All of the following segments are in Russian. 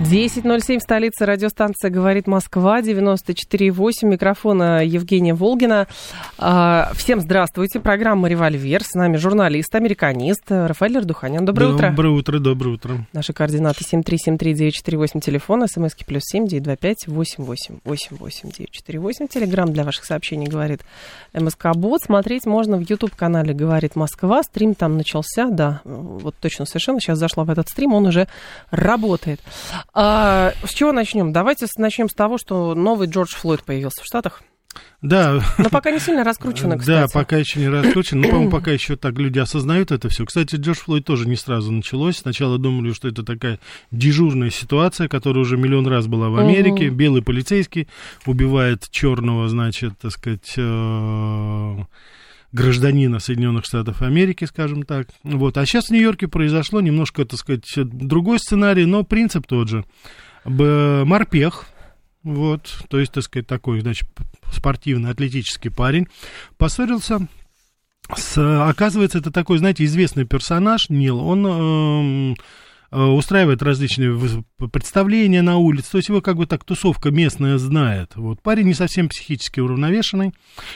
10.07 в столице радиостанция «Говорит Москва», 94.8, микрофона Евгения Волгина. А, всем здравствуйте, программа «Револьвер», с нами журналист, американист Рафаэль Ардуханян. Доброе утро. Доброе утро, доброе утро. Наши координаты 7373948, телефон, смски плюс 7 925 88 88 948. Телеграмм для ваших сообщений «Говорит МСК Бот». Смотреть можно в YouTube-канале «Говорит Москва». Стрим там начался, да, вот точно совершенно. Сейчас зашла в этот стрим, он уже работает. А, с чего начнем? Давайте начнем с того, что новый Джордж Флойд появился в Штатах. Да. Но пока не сильно раскручено, кстати. Да, пока еще не раскручено. Но, по-моему, пока еще так люди осознают это все. Кстати, Джордж Флойд тоже не сразу началось. Сначала думали, что это такая дежурная ситуация, которая уже миллион раз была в Америке. Угу. Белый полицейский убивает черного, значит, так сказать, э, гражданина Соединенных Штатов Америки, скажем так. Вот. А сейчас в Нью-Йорке произошло немножко, так сказать, другой сценарий, но принцип тот же. Морпех, вот, то есть, так сказать, такой, значит, спортивный, атлетический парень, поссорился с, оказывается, это такой, знаете, известный персонаж, Нил, он... Э, устраивает различные представления на улице, то есть его как бы так тусовка местная знает. Вот. Парень не совсем психически уравновешенный,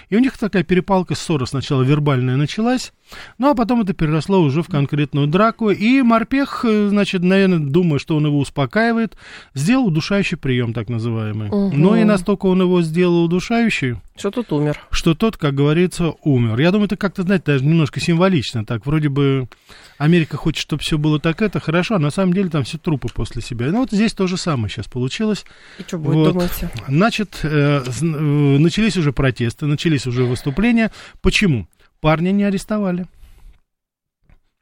и у них такая перепалка, ссора сначала вербальная началась, ну а потом это переросло уже в конкретную драку, и Морпех, э, значит, наверное, думая, что он его успокаивает, сделал удушающий прием, так называемый. Угу. Но и настолько он его сделал удушающий, что тот умер. Что тот, как говорится, умер. Я думаю, это как-то, знаете, даже немножко символично. Так, вроде бы Америка хочет, чтобы все было так это, хорошо, а на самом деле там все трупы после себя. Ну вот здесь то же самое сейчас получилось. И что будет, вот. думаете? Значит, э, э, начались уже протесты, начались уже выступления. Почему? Парня не арестовали.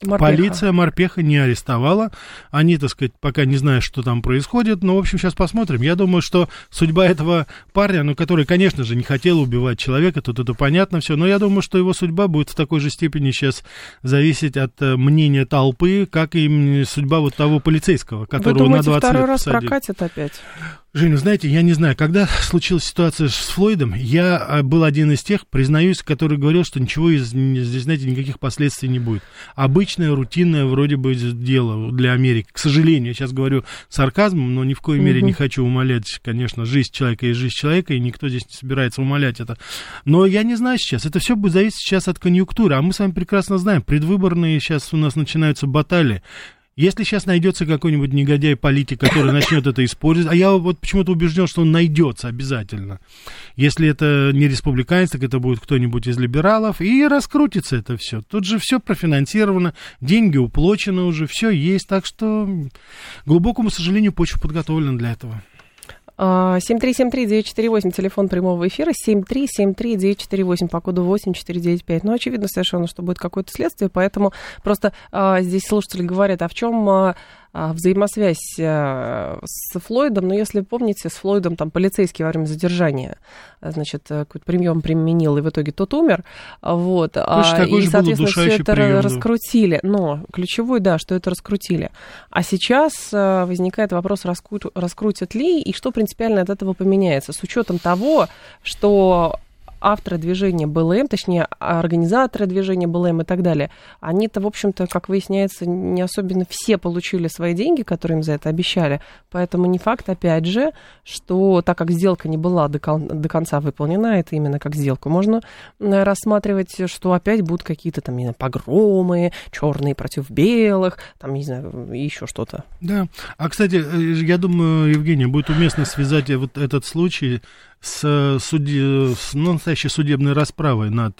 Морпеха. Полиция Морпеха не арестовала. Они, так сказать, пока не знают, что там происходит. Но, в общем, сейчас посмотрим. Я думаю, что судьба этого парня, ну, который, конечно же, не хотел убивать человека, тут это понятно все, но я думаю, что его судьба будет в такой же степени сейчас зависеть от э, мнения толпы, как и судьба вот того полицейского, которого Вы думаете, на 20 второй лет раз посадили. прокатит опять? Женя, знаете, я не знаю, когда случилась ситуация с Флойдом, я а, был один из тех, признаюсь, который говорил, что ничего из, здесь, знаете, никаких последствий не будет. Обычное, рутинное вроде бы дело для Америки. К сожалению, я сейчас говорю сарказмом, но ни в коей мере угу. не хочу умолять, конечно, жизнь человека и жизнь человека, и никто здесь не собирается умолять это. Но я не знаю сейчас, это все будет зависеть сейчас от конъюнктуры, а мы с вами прекрасно знаем, предвыборные сейчас у нас начинаются баталии. Если сейчас найдется какой-нибудь негодяй-политик, который начнет это использовать, а я вот почему-то убежден, что он найдется обязательно. Если это не республиканец, так это будет кто-нибудь из либералов, и раскрутится это все. Тут же все профинансировано, деньги уплочены уже, все есть, так что, глубокому сожалению, почва подготовлена для этого. 7373948, телефон прямого эфира, 7373948 по коду 8495. Ну, очевидно совершенно, что будет какое-то следствие, поэтому просто а, здесь слушатели говорят, а в чем а, а, взаимосвязь э, с Флойдом, но если помните, с Флойдом там полицейский во время задержания, значит, э, какой-то прием применил, и в итоге тот умер, вот, а, и, соответственно, все это прием, раскрутили, но ключевой, да, что это раскрутили. А сейчас э, возникает вопрос, раскрутят ли, и что принципиально от этого поменяется, с учетом того, что авторы движения БЛМ, точнее, организаторы движения БЛМ и так далее, они-то, в общем-то, как выясняется, не особенно все получили свои деньги, которые им за это обещали. Поэтому не факт, опять же, что так как сделка не была до, кон- до конца выполнена, это именно как сделку, можно рассматривать, что опять будут какие-то там, не знаю, погромы, черные против белых, там, не знаю, еще что-то. Да. А, кстати, э, я думаю, Евгения, будет уместно связать вот этот случай с, суди, с ну, настоящей судебной расправой над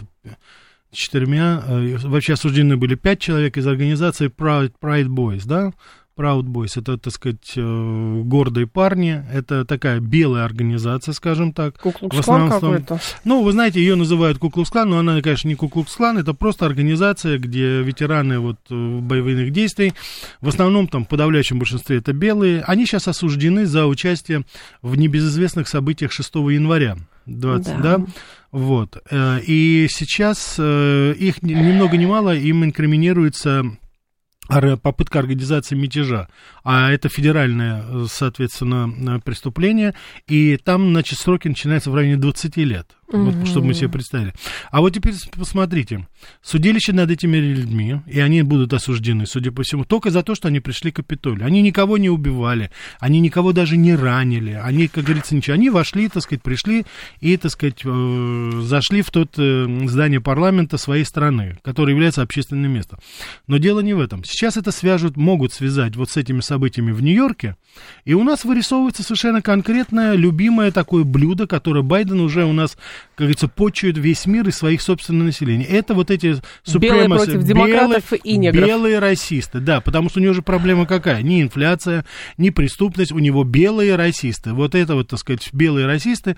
четырьмя, э, вообще осуждены были пять человек из организации Pride, Pride Boys, да, Proud Boys, это, так сказать, э, гордые парни, это такая белая организация, скажем так. Куклукс-клан какой-то? Ну, вы знаете, ее называют Куклукс-клан, но она, конечно, не Куклукс-клан, это просто организация, где ветераны вот э, боевых действий, в основном там в подавляющем большинстве это белые, они сейчас осуждены за участие в небезызвестных событиях 6 января 20, да. да? Вот. Э, и сейчас их ни много ни мало им инкриминируется попытка организации мятежа, а это федеральное, соответственно, преступление, и там, значит, сроки начинаются в районе 20 лет. Вот, чтобы мы себе представили. А вот теперь посмотрите. Судилище над этими людьми, и они будут осуждены, судя по всему, только за то, что они пришли к Капитолию. Они никого не убивали, они никого даже не ранили, они, как говорится, ничего. Они вошли, так сказать, пришли и, так сказать, э, зашли в тот э, здание парламента своей страны, которое является общественным местом. Но дело не в этом. Сейчас это свяжут, могут связать вот с этими событиями в Нью-Йорке, и у нас вырисовывается совершенно конкретное, любимое такое блюдо, которое Байден уже у нас как говорится, почуют весь мир и своих собственных населений. Это вот эти белые против демократов белые, и негров. Белые расисты, да, потому что у него же проблема какая? Ни инфляция, ни преступность, у него белые расисты. Вот это вот, так сказать, белые расисты,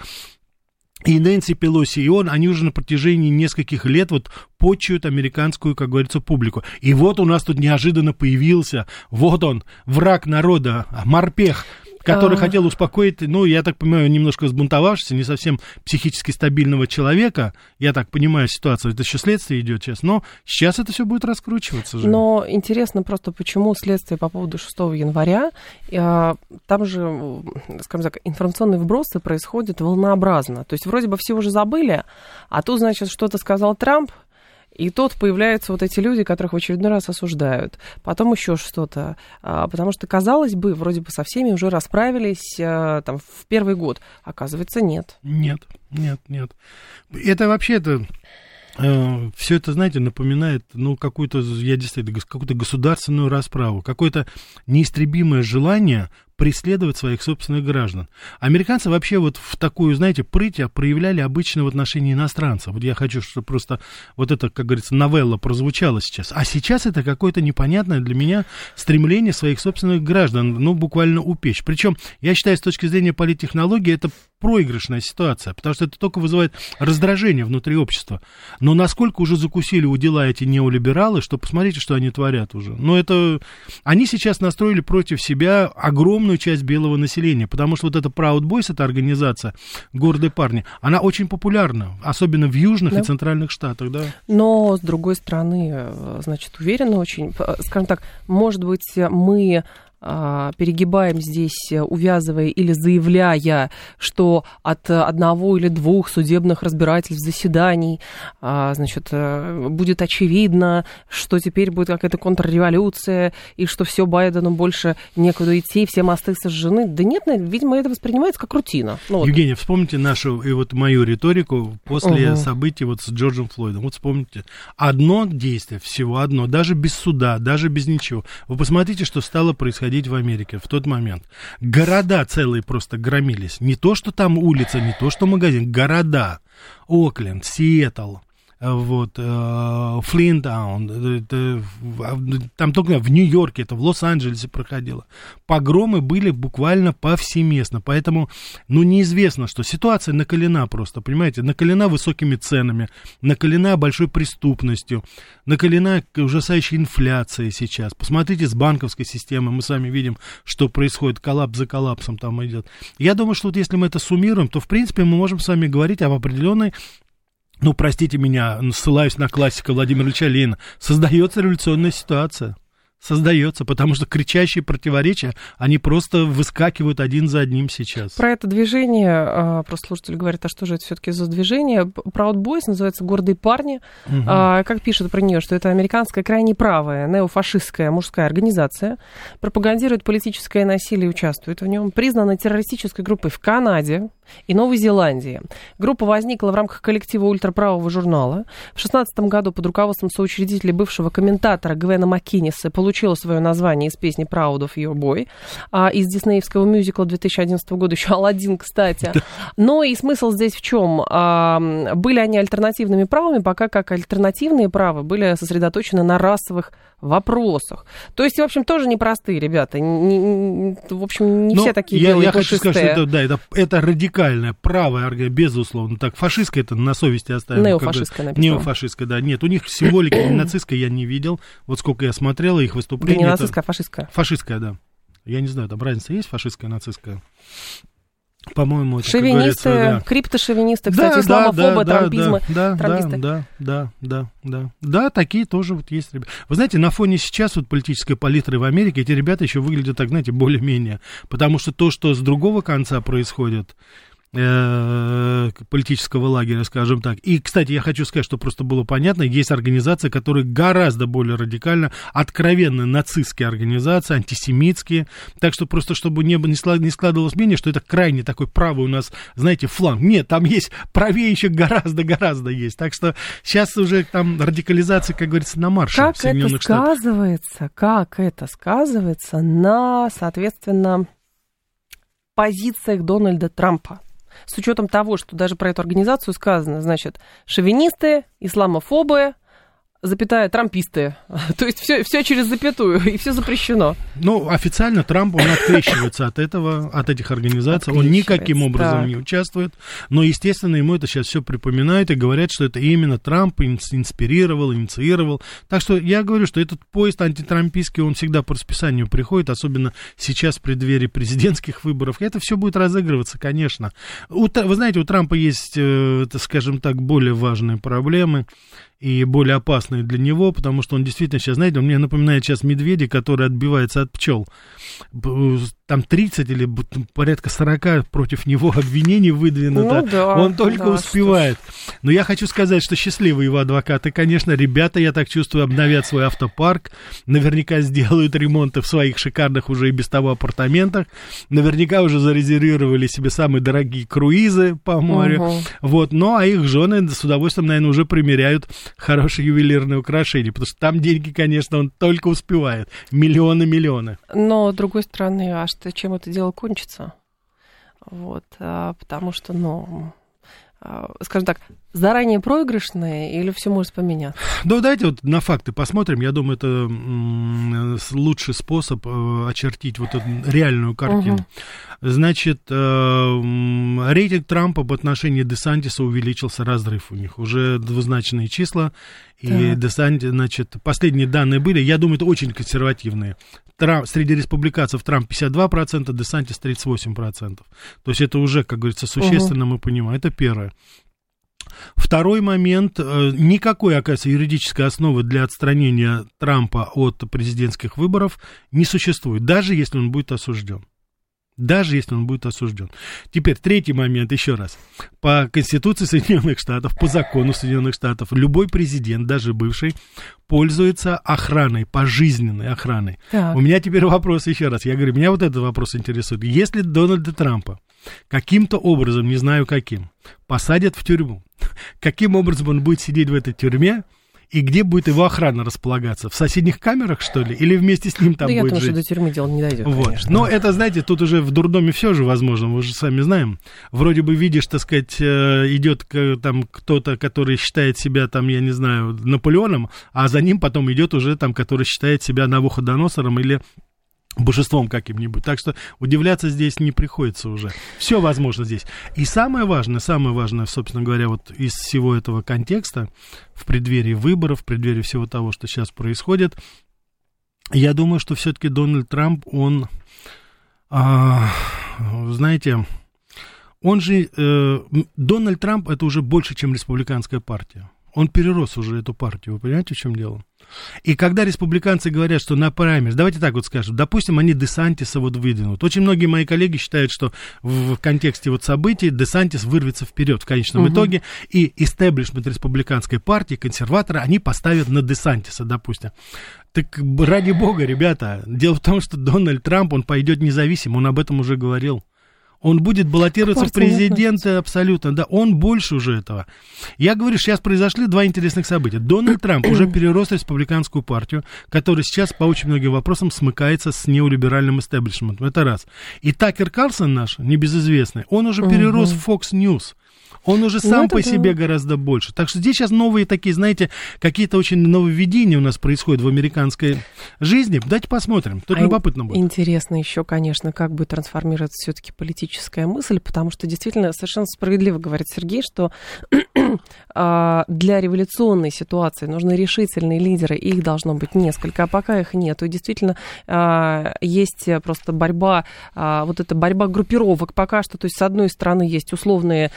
и Нэнси Пелоси, и он, они уже на протяжении нескольких лет вот почуют американскую, как говорится, публику. И вот у нас тут неожиданно появился, вот он, враг народа, морпех, который а... хотел успокоить, ну, я так понимаю, немножко сбунтовавшегося, не совсем психически стабильного человека. Я так понимаю ситуацию, это еще следствие идет сейчас, но сейчас это все будет раскручиваться же. Но интересно просто, почему следствие по поводу 6 января, а, там же, скажем так, информационные вбросы происходят волнообразно. То есть вроде бы все уже забыли, а тут, значит, что-то сказал Трамп, и тут появляются вот эти люди, которых в очередной раз осуждают. Потом еще что-то. А, потому что, казалось бы, вроде бы со всеми уже расправились а, там, в первый год. Оказывается, нет. Нет, нет, нет. Это вообще это э, все это, знаете, напоминает, ну, какую-то, я действительно, какую-то государственную расправу, какое-то неистребимое желание преследовать своих собственных граждан. Американцы вообще вот в такую, знаете, прыть проявляли обычно в отношении иностранцев. Вот я хочу, чтобы просто вот это, как говорится, новелла прозвучала сейчас. А сейчас это какое-то непонятное для меня стремление своих собственных граждан, ну, буквально упечь. Причем, я считаю, с точки зрения политтехнологии, это проигрышная ситуация, потому что это только вызывает раздражение внутри общества. Но насколько уже закусили у дела эти неолибералы, что посмотрите, что они творят уже. Но это... Они сейчас настроили против себя огромную часть белого населения, потому что вот эта Proud Boys, эта организация, гордые парни, она очень популярна, особенно в южных да. и центральных штатах, да. Но, с другой стороны, э, значит, уверенно очень, э, скажем так, может быть, мы перегибаем здесь, э, увязывая или заявляя, что от одного или двух судебных разбирательств, заседаний, а, значит, э, будет очевидно, что теперь будет какая-то контрреволюция, и что все Байдену больше некуда идти, все мосты сожжены. Да нет, видимо, это воспринимается как рутина. Ну, вот. Евгения, вспомните нашу и вот мою риторику после угу. событий вот с Джорджем Флойдом. Вот вспомните, одно действие, всего одно, даже без суда, даже без ничего. Вы посмотрите, что стало происходить происходить в Америке в тот момент. Города целые просто громились. Не то, что там улица, не то, что магазин, города. Окленд, Сиэтл, вот, э, Флинтаун, там только в Нью-Йорке, это в Лос-Анджелесе проходило. Погромы были буквально повсеместно, поэтому, ну, неизвестно, что ситуация накалена просто, понимаете, накалена высокими ценами, накалена большой преступностью, накалена ужасающей инфляцией сейчас. Посмотрите с банковской системы, мы сами видим, что происходит, коллапс за коллапсом там идет. Я думаю, что вот если мы это суммируем, то, в принципе, мы можем с вами говорить об определенной ну, простите меня, ссылаюсь на классика Владимира Ильича Ленина, создается революционная ситуация создается, потому что кричащие противоречия, они просто выскакивают один за одним сейчас. Про это движение, а, просто слушатель говорит, а что же это все-таки за движение? Proud Boys называется «Гордые парни». Угу. Как пишут про нее, что это американская крайне правая, неофашистская мужская организация, пропагандирует политическое насилие и участвует в нем, признана террористической группой в Канаде, и Новой Зеландии. Группа возникла в рамках коллектива ультраправого журнала. В 2016 году под руководством соучредителя бывшего комментатора Гвена Маккинеса получила получила свое название из песни Proud of Your Boy, а, из диснеевского мюзикла 2011 года, еще Алладин, кстати. Но и смысл здесь в чем? А, были они альтернативными правами, пока как альтернативные права были сосредоточены на расовых вопросах. То есть, в общем, тоже непростые ребята. Не, не, в общем, не Но все такие я, белые Я хочу сказать, что это, да, это, это радикальная правая армия, безусловно. Так, фашистская это на совести оставим. Неофашистская написано. Неофашистская, да. Нет, у них символики нацистской я не видел. Вот сколько я смотрел их выступления. Да не нацистская, а фашистская. Фашистская, да. Я не знаю, там разница есть фашистская, нацистская? По-моему, это, Шовинисты, да. криптошовинисты, кстати, да, исламофобы, да, трампизмы, да, трамписты. Да, да, да, да, да, такие тоже вот есть ребята. Вы знаете, на фоне сейчас вот политической палитры в Америке эти ребята еще выглядят так, знаете, более-менее, потому что то, что с другого конца происходит, политического лагеря, скажем так. И, кстати, я хочу сказать, что просто было понятно, есть организации, которые гораздо более радикально, откровенно нацистские организации, антисемитские. Так что просто, чтобы не, не складывалось мнение, что это крайне такой правый у нас, знаете, фланг. Нет, там есть правее еще гораздо-гораздо есть. Так что сейчас уже там радикализация, как говорится, на марше как это сказывается, Штатах. Как это сказывается на, соответственно, позициях Дональда Трампа? С учетом того, что даже про эту организацию сказано, значит, шовинисты, исламофобы, запятая, трамписты. То есть все, все через запятую, и все запрещено. Ну, официально Трамп, он открещивается от этого, от этих организаций. Он никаким образом так. не участвует. Но, естественно, ему это сейчас все припоминают и говорят, что это именно Трамп инспирировал, инициировал. Так что я говорю, что этот поезд антитрампийский, он всегда по расписанию приходит, особенно сейчас в преддверии президентских выборов. Это все будет разыгрываться, конечно. У, вы знаете, у Трампа есть, э, скажем так, более важные проблемы и более опасные для него, потому что он действительно сейчас, знаете, он мне напоминает сейчас медведя, который отбивается от пчел там 30 или порядка 40 против него обвинений выдвинуто. Ну, да, Он только да, успевает. Но я хочу сказать, что счастливые его адвокаты, конечно, ребята, я так чувствую, обновят свой автопарк, наверняка сделают ремонты в своих шикарных уже и без того апартаментах, наверняка уже зарезервировали себе самые дорогие круизы по морю. Угу. Вот, ну а их жены с удовольствием, наверное, уже примеряют хорошие ювелирные украшения, потому что там деньги, конечно, он только успевает. Миллионы-миллионы. Но, с другой стороны, аж что чем это дело кончится. Вот, а, потому что, ну, а, скажем так, заранее проигрышные или все может поменяться? Ну, давайте вот на факты посмотрим. Я думаю, это лучший способ э, очертить вот эту реальную картину. Угу. Значит, э, рейтинг Трампа по отношению Десантиса увеличился, разрыв у них. Уже двузначные числа. И Десанти, значит, последние данные были, я думаю, это очень консервативные. Трамп, среди республиканцев Трамп 52%, Десантис 38%. То есть это уже, как говорится, существенно угу. мы понимаем. Это первое. Второй момент. Э, никакой, оказывается, юридической основы для отстранения Трампа от президентских выборов не существует, даже если он будет осужден. Даже если он будет осужден. Теперь третий момент, еще раз. По Конституции Соединенных Штатов, по закону Соединенных Штатов, любой президент, даже бывший, пользуется охраной, пожизненной охраной. Так. У меня теперь вопрос еще раз. Я говорю, меня вот этот вопрос интересует. Если Дональда Трампа каким-то образом, не знаю каким, посадят в тюрьму, каким образом он будет сидеть в этой тюрьме, и где будет его охрана располагаться? В соседних камерах, что ли? Или вместе с ним там да будет я жить? думаю, что до тюрьмы дело не дойдет, вот. конечно. Но это, знаете, тут уже в дурдоме все же возможно, мы же сами знаем. Вроде бы видишь, так сказать, э, идет там кто-то, который считает себя там, я не знаю, Наполеоном, а за ним потом идет уже там, который считает себя Навуходоносором или божеством каким-нибудь. Так что удивляться здесь не приходится уже. Все возможно здесь. И самое важное, самое важное, собственно говоря, вот из всего этого контекста, в преддверии выборов, в преддверии всего того, что сейчас происходит, я думаю, что все-таки Дональд Трамп, он, а, знаете, он же, э, Дональд Трамп это уже больше, чем республиканская партия. Он перерос уже эту партию, вы понимаете, в чем дело? И когда республиканцы говорят, что на праймерс, давайте так вот скажем, допустим, они Десантиса вот выдвинут. Очень многие мои коллеги считают, что в, в контексте вот событий Десантис вырвется вперед в конечном угу. итоге, и истеблишмент республиканской партии, консерваторы, они поставят на Десантиса, допустим. Так ради бога, ребята, дело в том, что Дональд Трамп, он пойдет независим, он об этом уже говорил Он будет баллотироваться в президенты абсолютно, да, он больше уже этого. Я говорю, сейчас произошли два интересных события. Дональд Трамп уже перерос республиканскую партию, которая сейчас по очень многим вопросам смыкается с неолиберальным истеблишментом. Это раз. И Такер Карлсон наш, небезызвестный, он уже перерос в Fox News. Он уже сам ну, по да. себе гораздо больше. Так что здесь сейчас новые такие, знаете, какие-то очень нововведения у нас происходят в американской жизни. Давайте посмотрим. Тут а любопытно будет. Интересно еще, конечно, как будет трансформироваться все-таки политическая мысль, потому что действительно совершенно справедливо говорит Сергей, что а, для революционной ситуации нужны решительные лидеры, их должно быть несколько, а пока их нет. И действительно а, есть просто борьба, а, вот эта борьба группировок пока что, то есть с одной стороны есть условные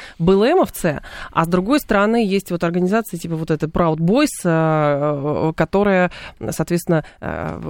БЛМовцы, а с другой стороны есть вот организации типа вот этой Proud Boys, которая, соответственно,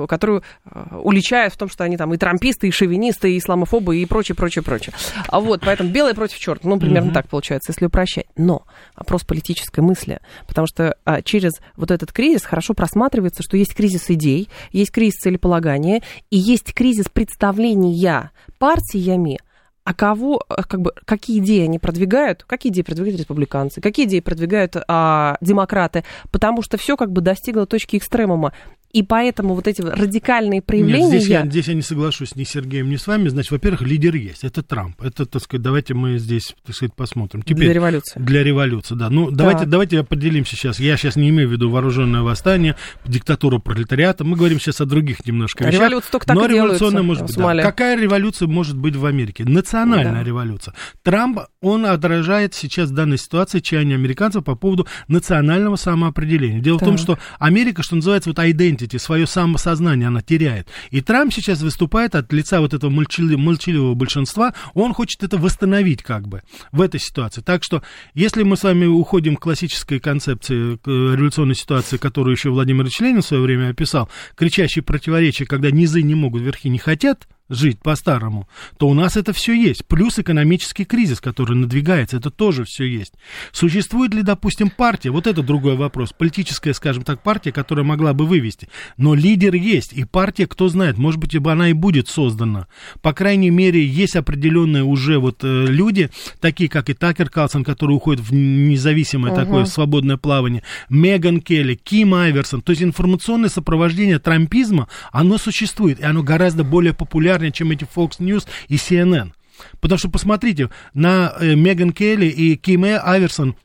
которую уличают в том, что они там и трамписты, и шовинисты, и исламофобы, и прочее, прочее, прочее. Вот, поэтому белое против черта, ну, примерно так получается, если упрощать. Но вопрос политической мысли, потому что а, через вот этот кризис хорошо просматривается, что есть кризис идей, есть кризис целеполагания и есть кризис представления партиями а кого, а, как бы, какие идеи они продвигают, какие идеи продвигают республиканцы, какие идеи продвигают а, демократы, потому что все как бы достигло точки экстремума. И поэтому вот эти радикальные проявления... Нет, здесь, я, здесь я не соглашусь ни с Сергеем, ни с вами. Значит, во-первых, лидер есть. Это Трамп. Это, так сказать, давайте мы здесь, так сказать, посмотрим. Теперь, для революции. Для революции, да. Ну, давайте, давайте поделимся сейчас. Я сейчас не имею в виду вооруженное восстание, диктатуру пролетариата. Мы говорим сейчас о других немножко вещах. Революция только так Но революционная может быть. Да. Какая революция может быть в Америке? Национальная да. революция. Трамп, он отражает сейчас в данной ситуации чаяние американцев по поводу национального самоопределения. Дело так. в том, что Америка, что называется, вот identity, свое самосознание она теряет. И Трамп сейчас выступает от лица вот этого молчаливого большинства, он хочет это восстановить как бы в этой ситуации. Так что, если мы с вами уходим к классической концепции к революционной ситуации, которую еще Владимир Ильич Ленин в свое время описал, кричащие противоречия, когда низы не могут, верхи не хотят, жить по-старому, то у нас это все есть. Плюс экономический кризис, который надвигается, это тоже все есть. Существует ли, допустим, партия? Вот это другой вопрос. Политическая, скажем так, партия, которая могла бы вывести. Но лидер есть, и партия, кто знает, может быть, она и будет создана. По крайней мере, есть определенные уже вот э, люди, такие как и Такер Калсон, который уходит в независимое uh-huh. такое свободное плавание, Меган Келли, Ким Айверсон. То есть информационное сопровождение трампизма, оно существует, и оно гораздо более популярно популярнее, чем эти Fox News и CNN. Потому что посмотрите, на э, Меган Келли и Ким Аверсон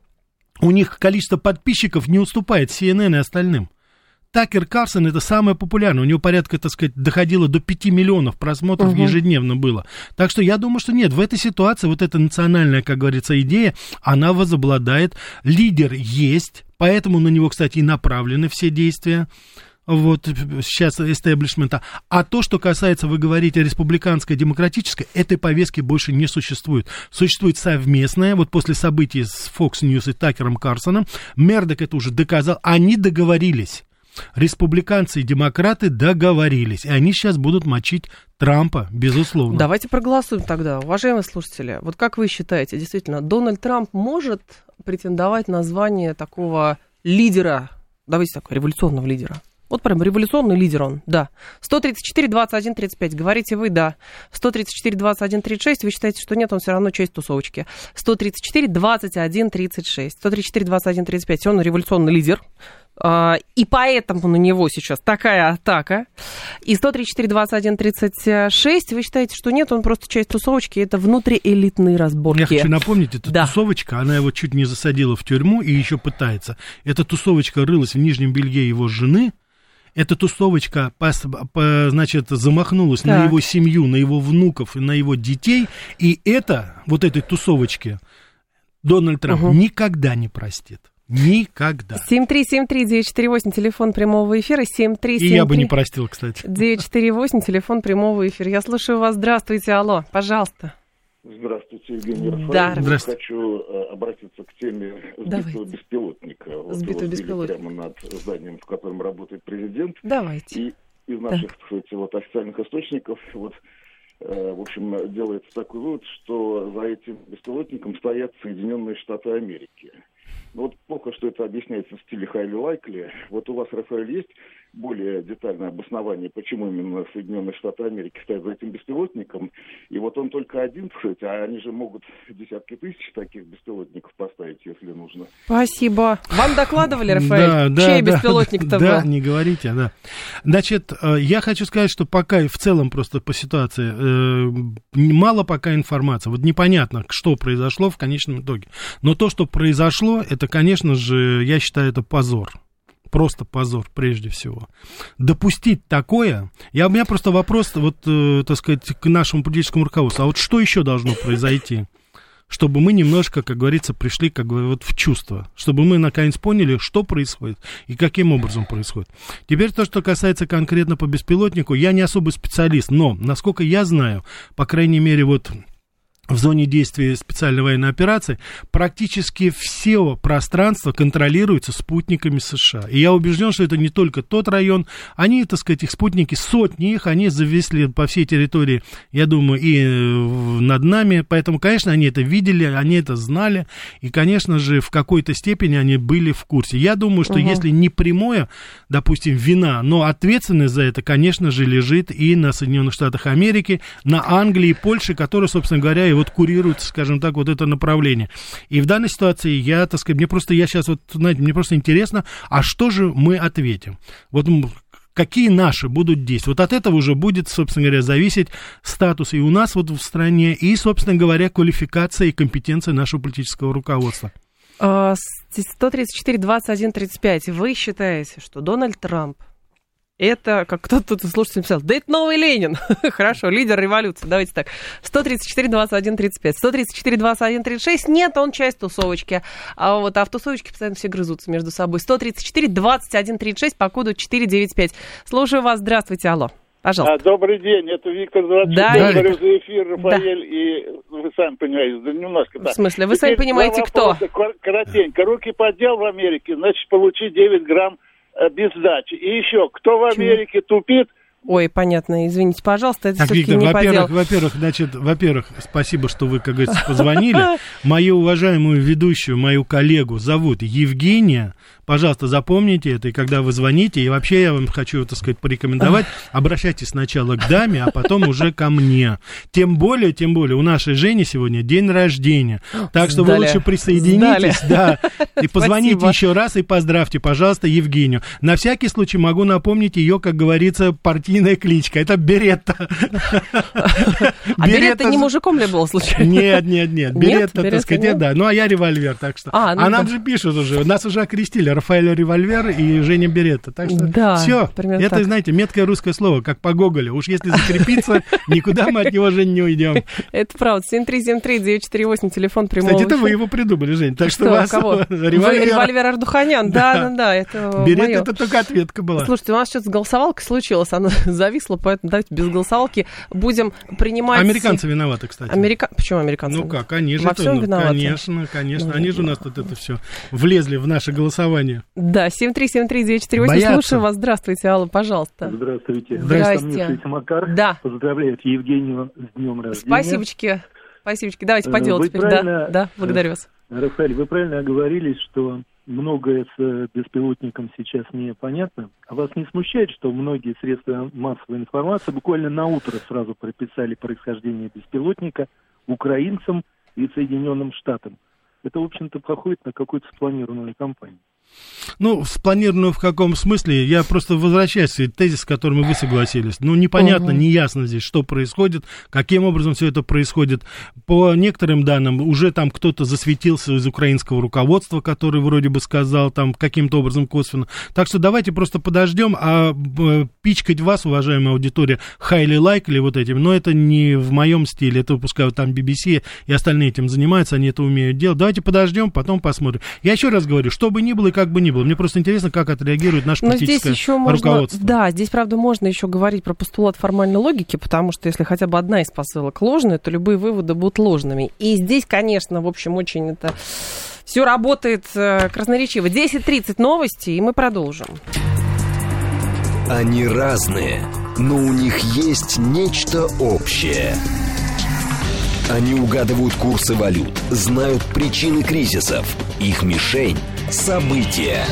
у них количество подписчиков не уступает CNN и остальным. Такер Карсон это самое популярное. У него порядка, так сказать, доходило до 5 миллионов просмотров угу. ежедневно было. Так что я думаю, что нет, в этой ситуации вот эта национальная, как говорится, идея, она возобладает. Лидер есть, поэтому на него, кстати, и направлены все действия вот сейчас истеблишмента. А то, что касается, вы говорите, республиканской, демократической, этой повестки больше не существует. Существует совместная, вот после событий с Fox News и Такером Карсоном, Мердок это уже доказал, они договорились. Республиканцы и демократы договорились, и они сейчас будут мочить Трампа, безусловно. Давайте проголосуем тогда, уважаемые слушатели. Вот как вы считаете, действительно, Дональд Трамп может претендовать на звание такого лидера, давайте так, революционного лидера? Вот прям революционный лидер он, да. 134, 21, 35. Говорите вы, да. 134, 21, 36. Вы считаете, что нет, он все равно часть тусовочки. 134, 21, 36. 134, 21, 35. Он революционный лидер. А, и поэтому на него сейчас такая атака. И 134, 21, 36, вы считаете, что нет, он просто часть тусовочки, это внутриэлитные разборки. Я хочу напомнить, эта да. тусовочка, она его чуть не засадила в тюрьму и еще пытается. Эта тусовочка рылась в Нижнем Белье его жены, эта тусовочка, значит, замахнулась так. на его семью, на его внуков и на его детей, и это, вот этой тусовочке, Дональд Трамп угу. никогда не простит. Никогда. 7373948, телефон прямого эфира, 737... И я бы не простил, кстати. 948, телефон прямого эфира. Я слушаю вас. Здравствуйте, алло, пожалуйста. Здравствуйте, Евгений Рафаэль. Да. Здравствуйте. Хочу э, обратиться к теме сбитого Давайте. беспилотника. Вот сбитого беспилотника. Прямо над зданием, в котором работает президент. Давайте. И из наших, да. так сказать, вот, официальных источников, вот, э, в общем, делается такой вывод, что за этим беспилотником стоят Соединенные Штаты Америки. Ну, вот плохо, что это объясняется в стиле Хайли Лайкли. Вот у вас, Рафаэль, есть более детальное обоснование, почему именно Соединенные Штаты Америки стоят за этим беспилотником. И вот он только один, кстати, а они же могут десятки тысяч таких беспилотников поставить, если нужно. Спасибо. Вам докладывали, Рафаэль? Да, да, Чей да, беспилотник-то Да, не говорите, да. Значит, э, я хочу сказать, что пока в целом просто по ситуации э, мало пока информации. Вот непонятно, что произошло в конечном итоге. Но то, что произошло, это, конечно же, я считаю, это позор просто позор прежде всего. Допустить такое, я, у меня просто вопрос, вот, э, так сказать, к нашему политическому руководству, а вот что еще должно произойти? чтобы мы немножко, как говорится, пришли как бы вот в чувство, чтобы мы наконец поняли, что происходит и каким образом происходит. Теперь то, что касается конкретно по беспилотнику, я не особый специалист, но, насколько я знаю, по крайней мере, вот в зоне действия специальной военной операции практически все пространство контролируется спутниками США. И я убежден, что это не только тот район. Они, так сказать, их спутники, сотни их, они зависли по всей территории, я думаю, и э, над нами. Поэтому, конечно, они это видели, они это знали. И, конечно же, в какой-то степени они были в курсе. Я думаю, что угу. если не прямое, допустим, вина, но ответственность за это, конечно же, лежит и на Соединенных Штатах Америки, на Англии и Польше, которые, собственно говоря, и вот курирует, скажем так, вот это направление. И в данной ситуации я, так сказать, мне просто, я сейчас вот, знаете, мне просто интересно, а что же мы ответим? Вот какие наши будут действия. Вот от этого уже будет, собственно говоря, зависеть статус и у нас вот в стране, и, собственно говоря, квалификация и компетенция нашего политического руководства. 134, 21, 35. Вы считаете, что Дональд Трамп это, как кто-то тут слушатель написал, да это новый Ленин. Хорошо, лидер революции. Давайте так. 134, 21, 35. 134, 21, 36. Нет, он часть тусовочки. А вот а в тусовочке постоянно все грызутся между собой. 134, 21, 36 по коду 495. Слушаю вас. Здравствуйте, алло. Пожалуйста. А, добрый день, это Виктор Золотчук. Да, Я говорю за эфир, Рафаэль, да. и вы сами понимаете, да немножко так. В смысле, вы Теперь сами понимаете, кто? Коротенько. Руки поддел в Америке, значит, получи 9 грамм без сдачи. И еще, кто в Америке тупит, Ой, понятно, извините, пожалуйста, это так, Виктор, не во-первых, во-первых, значит, во-первых, спасибо, что вы, как говорится, позвонили. Мою уважаемую ведущую, мою коллегу зовут Евгения. Пожалуйста, запомните это, и когда вы звоните, и вообще я вам хочу, так сказать, порекомендовать, обращайтесь сначала к даме, а потом уже ко мне. Тем более, тем более, у нашей Жени сегодня день рождения. Так что Сдали. вы лучше присоединитесь, Сдали. да, и позвоните Спасибо. еще раз и поздравьте, пожалуйста, Евгению. На всякий случай могу напомнить ее, как говорится, партийная кличка. Это Беретта. А Беретта не мужиком ли был случайно? Нет, нет, нет. Беретта, так сказать, да. Ну, а я револьвер, так что. А, ну а нам же пишут уже, нас уже окрестили Рафаэль Револьвер и Женя Беретта. Так что да, все. Это, знаете, меткое русское слово, как по Гоголю. Уж если закрепиться, никуда мы от него, Жень, не уйдем. Это правда. 7373-948, телефон прямого Кстати, это вы его придумали, Жень. Так что вас револьвер... Револьвер Ардуханян. Да, да, да. Это Берет это только ответка была. Слушайте, у нас что-то с голосовалкой случилось. Она зависла, поэтому давайте без голосовалки будем принимать... Американцы виноваты, кстати. Америка... Почему американцы? Ну как, они же... Во всем ну, виноваты. Конечно, конечно. Ну, они же у нас тут это все влезли в наше голосование. Да, 7373948. Слушаю вас. Здравствуйте, Алла, пожалуйста. Здравствуйте. Здравствуйте. Макар. Да. Поздравляю Евгению с днем рождения. Спасибочки. Спасибочки. Давайте по делу теперь. Да, да, благодарю вас. Рафаэль, вы правильно оговорились, что многое с беспилотником сейчас непонятно. А вас не смущает, что многие средства массовой информации буквально на утро сразу прописали происхождение беспилотника украинцам и Соединенным Штатам? Это, в общем-то, проходит на какую-то спланированную кампанию. Ну, спланированную в каком смысле? Я просто возвращаюсь к тезис, с которым вы согласились. Ну, непонятно, угу. неясно здесь, что происходит, каким образом все это происходит. По некоторым данным, уже там кто-то засветился из украинского руководства, который вроде бы сказал там каким-то образом косвенно. Так что давайте просто подождем, а э, пичкать вас, уважаемая аудитория, highly likely вот этим, но это не в моем стиле, это выпускают там BBC и остальные этим занимаются, они это умеют делать. Давайте подождем, потом посмотрим. Я еще раз говорю, что бы ни было и как бы ни было. Мне просто интересно, как отреагирует наше Но политическое здесь еще руководство. Можно, да, здесь, правда, можно еще говорить про постулат формальной логики, потому что если хотя бы одна из посылок ложная, то любые выводы будут ложными. И здесь, конечно, в общем, очень это все работает э, красноречиво. 10.30 новости, и мы продолжим. Они разные, но у них есть нечто общее – они угадывают курсы валют, знают причины кризисов. Их мишень – события.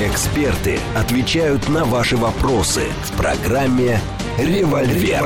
Эксперты отвечают на ваши вопросы в программе «Револьвер».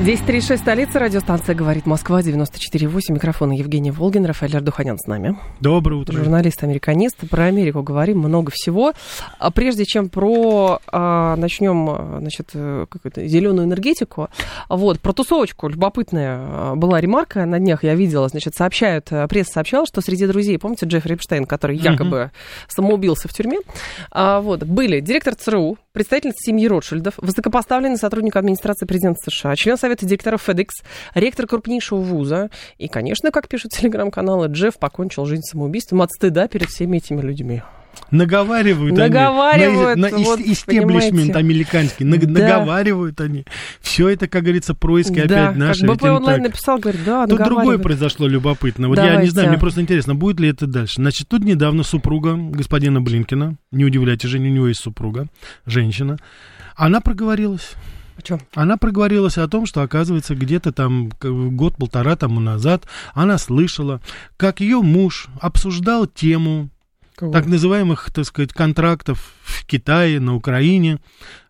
1036 столица, радиостанция «Говорит Москва», 94,8, микрофон Евгений Волгин, Рафаэль Ардуханян с нами. Доброе утро. Журналист-американист, про Америку говорим, много всего. А прежде чем про, а, начнем, значит, какую-то зеленую энергетику, вот, про тусовочку любопытная а, была ремарка на днях, я видела, значит, сообщают, а, пресса сообщала, что среди друзей, помните, Джеффри Эпштейн, который якобы самоубился в тюрьме, а, вот, были директор ЦРУ, представительница семьи Ротшильдов, высокопоставленный сотрудник администрации президента США, член Совета директоров FedEx, ректор крупнейшего вуза. И, конечно, как пишут телеграм-каналы, Джефф покончил жизнь самоубийством от стыда перед всеми этими людьми. Наговаривают, наговаривают они на, на вот, истеблишмент американский. На, да. Наговаривают они. Все это, как говорится, происки да, опять наши. Как БП онлайн написал, говорит, да, Тут другое произошло любопытно. Вот Давайте. я не знаю, мне просто интересно, будет ли это дальше. Значит, тут недавно супруга господина Блинкина, не удивляйте, Женя, у него есть супруга, женщина, она проговорилась. Чем? Она проговорилась о том, что, оказывается, где-то там год-полтора тому назад она слышала, как ее муж обсуждал тему Кого? так называемых, так сказать, контрактов в Китае, на Украине,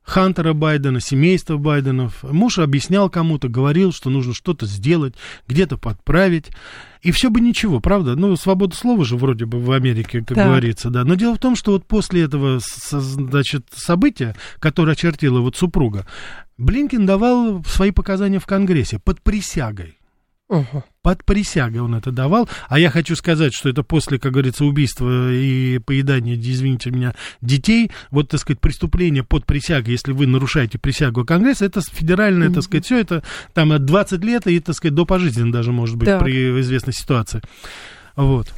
Хантера Байдена, семейства Байденов. Муж объяснял кому-то, говорил, что нужно что-то сделать, где-то подправить. И все бы ничего, правда? Ну, свобода слова же вроде бы в Америке, как да. говорится, да. Но дело в том, что вот после этого, значит, события, которое очертила вот супруга, Блинкин давал свои показания в Конгрессе под присягой. Угу. Под присягой он это давал. А я хочу сказать, что это после, как говорится, убийства и поедания, извините меня, детей, вот, так сказать, преступление под присягой, если вы нарушаете присягу Конгресса, это федеральное, mm так сказать, все это там от 20 лет и, так сказать, до пожизненно даже может быть да. при известной ситуации. Вот.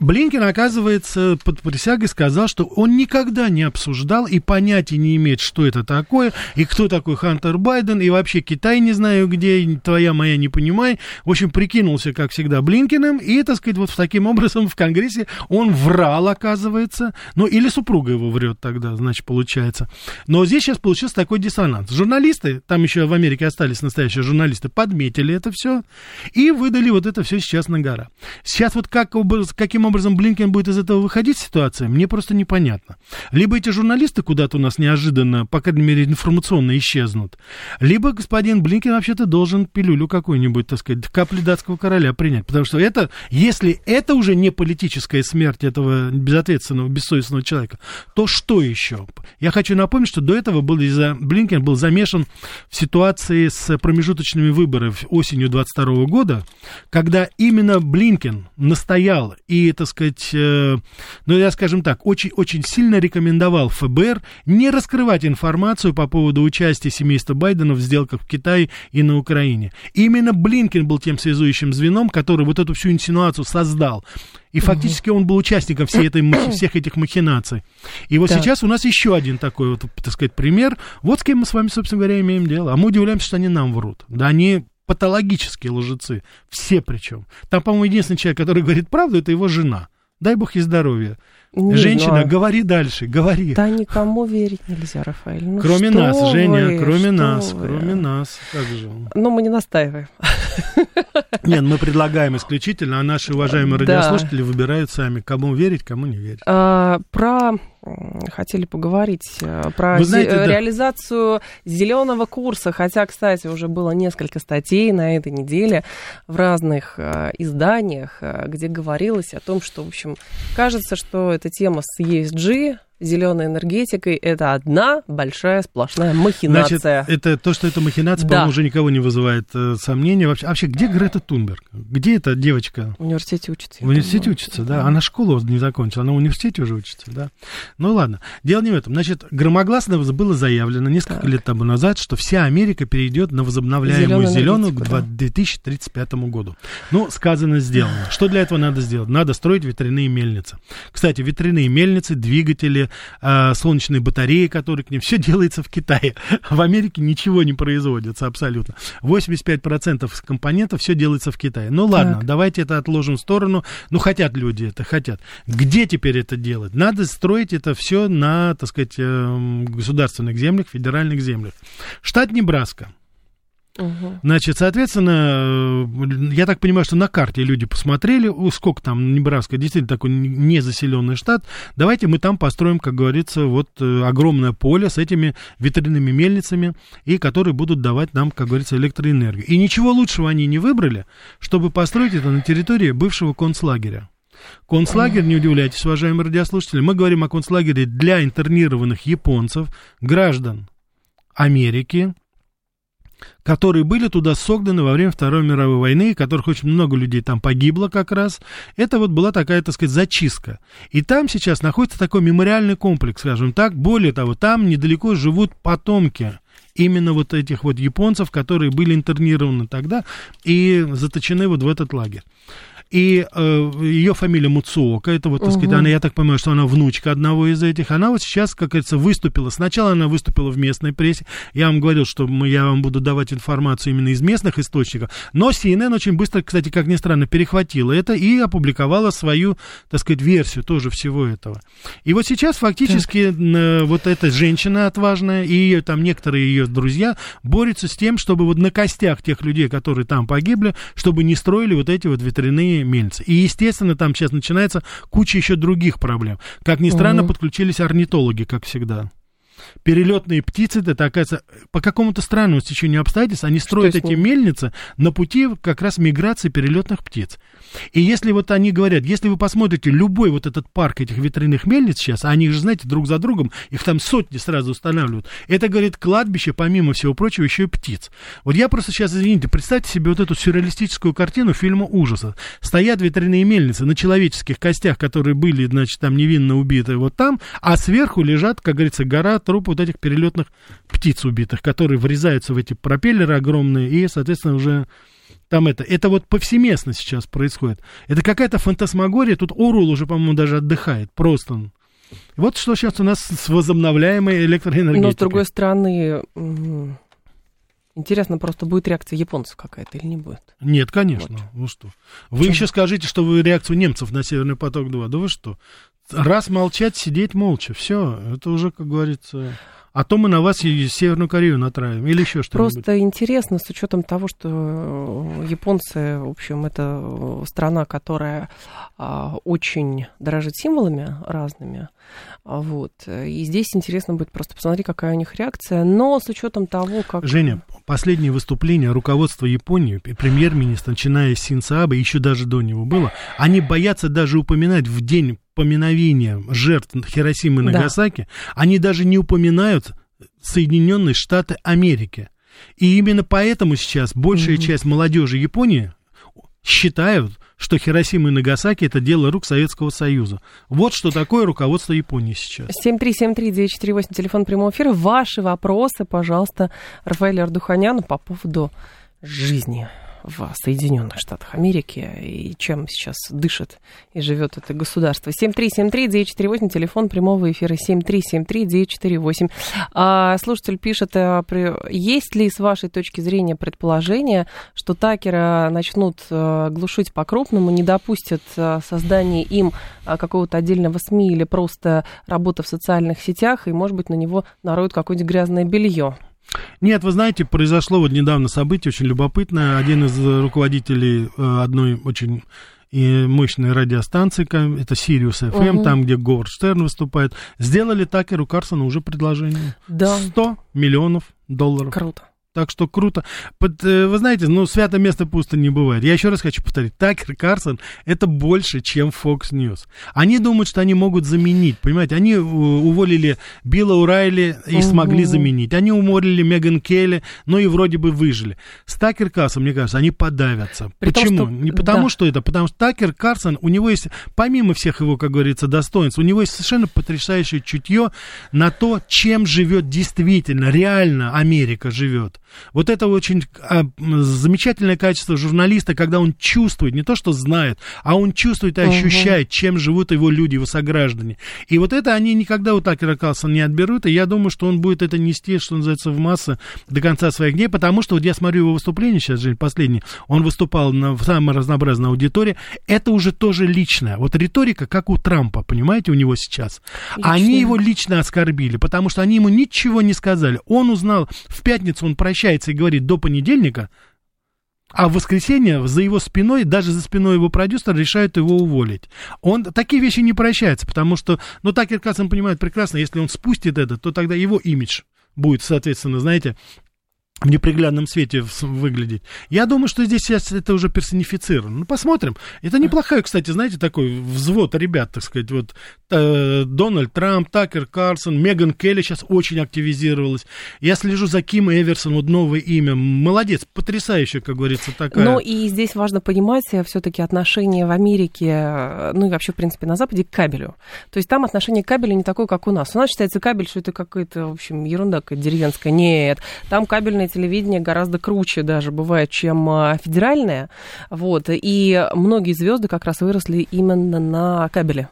Блинкин, оказывается, под присягой сказал, что он никогда не обсуждал и понятия не имеет, что это такое, и кто такой Хантер Байден, и вообще Китай не знаю где, твоя моя не понимай. В общем, прикинулся, как всегда, Блинкиным, и, так сказать, вот таким образом в Конгрессе он врал, оказывается. Ну, или супруга его врет тогда, значит, получается. Но здесь сейчас получился такой диссонанс. Журналисты, там еще в Америке остались настоящие журналисты, подметили это все и выдали вот это все сейчас на гора. Сейчас вот как, как каким образом Блинкен будет из этого выходить ситуация, мне просто непонятно. Либо эти журналисты куда-то у нас неожиданно, по крайней мере, информационно исчезнут, либо господин Блинкен вообще-то должен пилюлю какую-нибудь, так сказать, капли датского короля принять. Потому что это, если это уже не политическая смерть этого безответственного, бессовестного человека, то что еще? Я хочу напомнить, что до этого был, Блинкен был замешан в ситуации с промежуточными выборами осенью 22 года, когда именно Блинкен настоял и и, так сказать, э, ну, я, скажем так, очень, очень сильно рекомендовал ФБР не раскрывать информацию по поводу участия семейства Байдена в сделках в Китае и на Украине. именно Блинкен был тем связующим звеном, который вот эту всю инсинуацию создал. И фактически он был участником всей этой, всех этих махинаций. И вот да. сейчас у нас еще один такой вот, так сказать, пример. Вот с кем мы с вами, собственно говоря, имеем дело. А мы удивляемся, что они нам врут. Да, они патологические лжецы. Все причем. Там, по-моему, единственный человек, который говорит правду, это его жена. Дай бог ей здоровья. Не Женщина, знаю. говори дальше, говори. Да никому верить нельзя, Рафаэль. Ну, кроме нас, вы, Женя, кроме нас, вы? кроме нас. Как же? Ну, мы не настаиваем. Нет, мы предлагаем исключительно, а наши уважаемые радиослушатели выбирают сами, кому верить, кому не верить. А, про хотели поговорить э, про знаете, зе- да. реализацию зеленого курса, хотя, кстати, уже было несколько статей на этой неделе в разных э, изданиях, э, где говорилось о том, что, в общем, кажется, что эта тема с ESG зеленой энергетикой это одна большая сплошная махинация. Значит, это то, что это махинация, да. по-моему, уже никого не вызывает э, сомнений. Вообще, вообще, где Грета Тунберг? Где эта девочка? В университете учится. В университете думаю. учится, да. Она школу не закончила, она в университете уже учится, да. Ну ладно, дело не в этом. Значит, громогласно было заявлено несколько так. лет тому назад, что вся Америка перейдет на возобновляемую зеленую к да. 2035 году. Ну, сказано, сделано. Что для этого надо сделать? Надо строить ветряные мельницы. Кстати, ветряные мельницы, двигатели, э, солнечные батареи, которые к ним, все делается в Китае. В Америке ничего не производится абсолютно. 85% компонентов все делается в Китае. Ну ладно, так. давайте это отложим в сторону. Ну хотят люди это, хотят. Где теперь это делать? Надо строить это все на, так сказать, э, государственных землях, федеральных землях. Штат Небраска Угу. Значит, соответственно, э, я так понимаю, что на карте люди посмотрели, сколько там Небраска, действительно такой незаселенный штат. Давайте мы там построим, как говорится, вот э, огромное поле с этими ветряными мельницами, и которые будут давать нам, как говорится, электроэнергию. И ничего лучшего они не выбрали, чтобы построить это на территории бывшего концлагеря. Концлагерь, не удивляйтесь, уважаемые радиослушатели, мы говорим о концлагере для интернированных японцев, граждан Америки, которые были туда согнаны во время Второй мировой войны, которых очень много людей там погибло как раз. Это вот была такая, так сказать, зачистка. И там сейчас находится такой мемориальный комплекс, скажем так. Более того, там недалеко живут потомки именно вот этих вот японцев, которые были интернированы тогда и заточены вот в этот лагерь. И э, ее фамилия Муцуока, это вот, так сказать, она, я так понимаю, что она внучка одного из этих. Она вот сейчас, как говорится, выступила. Сначала она выступила в местной прессе. Я вам говорил, что мы, я вам буду давать информацию именно из местных источников. Но CNN очень быстро, кстати, как ни странно, перехватила это и опубликовала свою, так сказать, версию тоже всего этого. И вот сейчас фактически так. вот эта женщина отважная и там некоторые ее друзья борются с тем, чтобы вот на костях тех людей, которые там погибли, чтобы не строили вот эти вот ветряные мельницы. И, естественно, там сейчас начинается куча еще других проблем. Как ни странно, угу. подключились орнитологи, как всегда перелетные птицы, это, оказывается, по какому-то странному стечению обстоятельств, они строят эти мельницы на пути как раз миграции перелетных птиц. И если вот они говорят, если вы посмотрите любой вот этот парк этих ветряных мельниц сейчас, а они же, знаете, друг за другом, их там сотни сразу устанавливают, это, говорит, кладбище, помимо всего прочего, еще и птиц. Вот я просто сейчас, извините, представьте себе вот эту сюрреалистическую картину фильма ужаса. Стоят ветряные мельницы на человеческих костях, которые были, значит, там невинно убиты вот там, а сверху лежат, как говорится, гора трупы вот этих перелетных птиц убитых, которые врезаются в эти пропеллеры огромные и, соответственно, уже там это. Это вот повсеместно сейчас происходит. Это какая-то фантасмагория. Тут Орул уже, по-моему, даже отдыхает. Просто. Вот что сейчас у нас с возобновляемой электроэнергетикой. Но, с другой стороны, интересно, просто будет реакция японцев какая-то или не будет? Нет, конечно. Вот. Ну что? Вы Почему? еще скажите, что вы реакцию немцев на Северный поток-2. Да вы что? Раз молчать, сидеть молча. Все, это уже, как говорится... А то мы на вас и Северную Корею натравим или еще что-нибудь. Просто интересно, с учетом того, что э, японцы, в общем, это э, страна, которая а, очень дорожит символами разными. А, вот. И здесь интересно будет просто посмотреть, какая у них реакция. Но с учетом того, как... Женя, последнее выступление руководства Японии, премьер-министр, начиная с Синцаабе, еще даже до него было, они боятся даже упоминать в день поминовения жертв Хиросимы и Нагасаки, да. они даже не упоминают Соединенные Штаты Америки. И именно поэтому сейчас большая mm-hmm. часть молодежи Японии считают, что Хиросима и Нагасаки это дело рук Советского Союза. Вот что такое руководство Японии сейчас. 7373948, телефон прямого эфира. Ваши вопросы, пожалуйста, Рафаэлю Ардуханяну по поводу жизни в Соединенных Штатах Америки и чем сейчас дышит и живет это государство. 7373948, телефон прямого эфира 7373948. А, слушатель пишет, а, есть ли с вашей точки зрения предположение, что Такера начнут а, глушить по-крупному, не допустят а, создания им какого-то отдельного СМИ или просто работа в социальных сетях, и, может быть, на него нароют какое-нибудь грязное белье? Нет, вы знаете, произошло вот недавно событие очень любопытное. Один из руководителей э, одной очень и мощной радиостанции, это Sirius FM, угу. там, где Говард Штерн выступает, сделали Такеру Карсону уже предложение. Да. 100 миллионов долларов. Круто. Так что круто. Под, э, вы знаете, ну, свято место пусто не бывает. Я еще раз хочу повторить. Такер Карсон это больше, чем Fox News. Они думают, что они могут заменить, понимаете? Они э, уволили Билла Урайли и угу. смогли заменить. Они уморили Меган Келли, но и вроде бы выжили. С Такер Карсон, мне кажется, они подавятся. При Почему? Том, что... Не потому, да. что это, потому что Такер Карсон, у него есть, помимо всех его, как говорится, достоинств, у него есть совершенно потрясающее чутье на то, чем живет действительно, реально Америка живет. Вот это очень а, замечательное качество журналиста, когда он чувствует, не то что знает, а он чувствует и ощущает, угу. чем живут его люди, его сограждане. И вот это они никогда у Такера Карлсона не отберут, и я думаю, что он будет это нести, что называется, в массы до конца своих дней, потому что вот я смотрю его выступление сейчас, Жень, последний, он выступал на, в самой разнообразной аудитории, это уже тоже личное. Вот риторика, как у Трампа, понимаете, у него сейчас. Личное. Они его лично оскорбили, потому что они ему ничего не сказали. Он узнал, в пятницу он прощался, обещается и говорит до понедельника, а в воскресенье за его спиной, даже за спиной его продюсера, решают его уволить. Он такие вещи не прощается, потому что, ну, так Киркасов понимает прекрасно, если он спустит это, то тогда его имидж будет, соответственно, знаете, в неприглядном свете выглядеть. Я думаю, что здесь сейчас это уже персонифицировано. Ну, посмотрим. Это неплохой, кстати, знаете, такой взвод ребят, так сказать. Вот э, Дональд Трамп, Такер Карсон, Меган Келли сейчас очень активизировалась. Я слежу за Ким Эверсон, вот новое имя. Молодец, потрясающая, как говорится, такая. Ну, и здесь важно понимать э, все-таки отношение в Америке, э, ну, и вообще, в принципе, на Западе к кабелю. То есть там отношение к кабелю не такое, как у нас. У нас считается кабель, что это какая-то, в общем, ерунда какая-то деревенская. Нет, там кабельные телевидение гораздо круче даже бывает, чем а, федеральное. Вот. И многие звезды как раз выросли именно на кабеле.